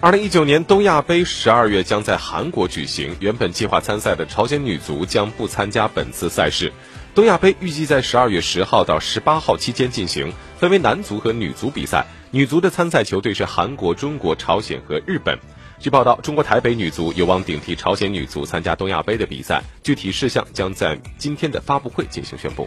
二零一九年东亚杯十二月将在韩国举行原本计划参赛的朝鲜女足将不参加本次赛事。东亚杯预计在十二月十号到十八号期间进行分为男足和女足比赛。女足的参赛球队是韩国中国朝鲜和日本。据报道中国台北女足有望顶替朝鲜女足参加东亚杯的比赛具体事项将在今天的发布会进行宣布。